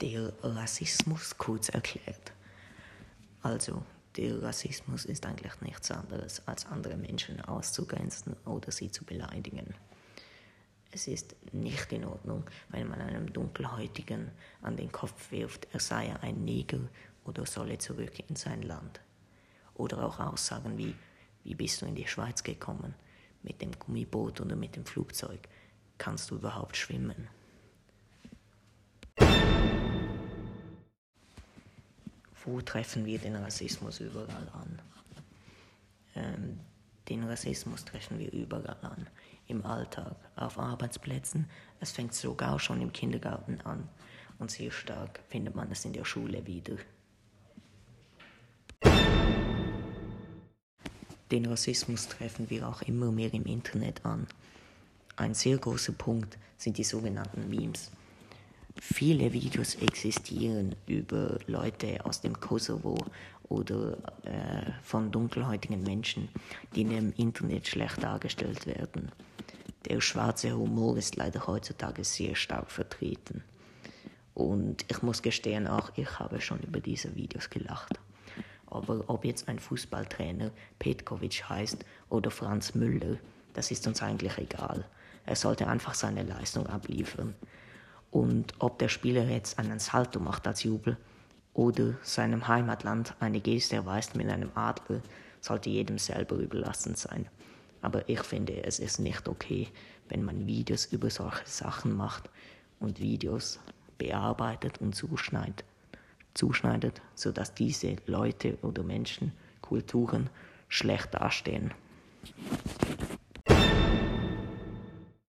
Der Rassismus kurz erklärt. Also, der Rassismus ist eigentlich nichts anderes, als andere Menschen auszugrenzen oder sie zu beleidigen. Es ist nicht in Ordnung, wenn man einem Dunkelhäutigen an den Kopf wirft, er sei ein Neger oder solle zurück in sein Land. Oder auch Aussagen wie, wie bist du in die Schweiz gekommen? Mit dem Gummiboot oder mit dem Flugzeug? Kannst du überhaupt schwimmen? Wo treffen wir den Rassismus überall an? Ähm, den Rassismus treffen wir überall an. Im Alltag, auf Arbeitsplätzen. Es fängt sogar schon im Kindergarten an. Und sehr stark findet man es in der Schule wieder. Den Rassismus treffen wir auch immer mehr im Internet an. Ein sehr großer Punkt sind die sogenannten Memes. Viele Videos existieren über Leute aus dem Kosovo oder äh, von dunkelhäutigen Menschen, die dem Internet schlecht dargestellt werden. Der schwarze Humor ist leider heutzutage sehr stark vertreten. Und ich muss gestehen, auch ich habe schon über diese Videos gelacht. Aber ob jetzt ein Fußballtrainer Petkovic heißt oder Franz Müller, das ist uns eigentlich egal. Er sollte einfach seine Leistung abliefern. Und ob der Spieler jetzt einen Salto macht als Jubel oder seinem Heimatland eine Geste erweist mit einem Adler, sollte jedem selber überlassen sein. Aber ich finde, es ist nicht okay, wenn man Videos über solche Sachen macht und Videos bearbeitet und zuschneidet, zuschneidet sodass diese Leute oder Menschen, Kulturen schlecht dastehen.